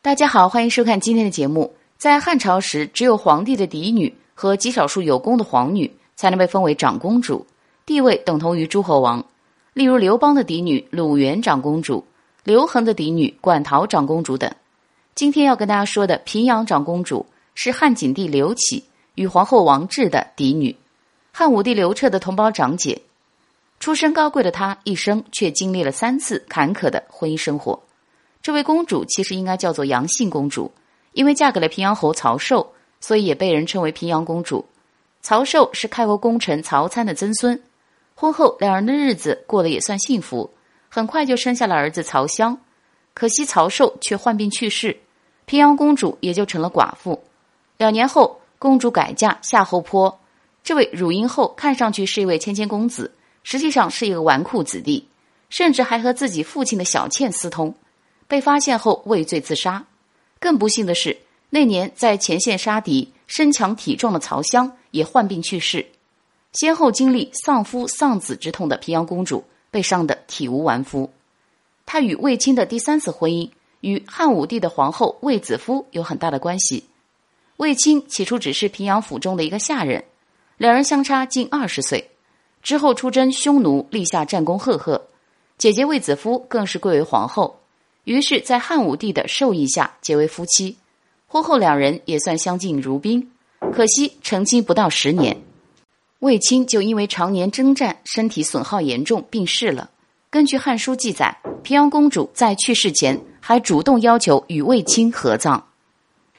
大家好，欢迎收看今天的节目。在汉朝时，只有皇帝的嫡女和极少数有功的皇女才能被封为长公主，地位等同于诸侯王。例如刘邦的嫡女鲁元长公主，刘恒的嫡女馆陶长公主等。今天要跟大家说的平阳长公主是汉景帝刘启与皇后王治的嫡女，汉武帝刘彻的同胞长姐。出身高贵的她，一生却经历了三次坎坷的婚姻生活。这位公主其实应该叫做杨姓公主，因为嫁给了平阳侯曹寿，所以也被人称为平阳公主。曹寿是开国功臣曹参的曾孙，婚后两人的日子过得也算幸福，很快就生下了儿子曹襄。可惜曹寿却患病去世，平阳公主也就成了寡妇。两年后，公主改嫁夏侯颇。这位汝阴后看上去是一位谦谦公子，实际上是一个纨绔子弟，甚至还和自己父亲的小妾私通。被发现后畏罪自杀，更不幸的是，那年在前线杀敌、身强体壮的曹襄也患病去世。先后经历丧夫丧子之痛的平阳公主被伤得体无完肤。她与卫青的第三次婚姻与汉武帝的皇后卫子夫有很大的关系。卫青起初只是平阳府中的一个下人，两人相差近二十岁。之后出征匈奴，立下战功赫赫。姐姐卫子夫更是贵为皇后。于是，在汉武帝的授意下结为夫妻，婚后两人也算相敬如宾。可惜成亲不到十年，卫青就因为常年征战，身体损耗严重病逝了。根据《汉书》记载，平阳公主在去世前还主动要求与卫青合葬。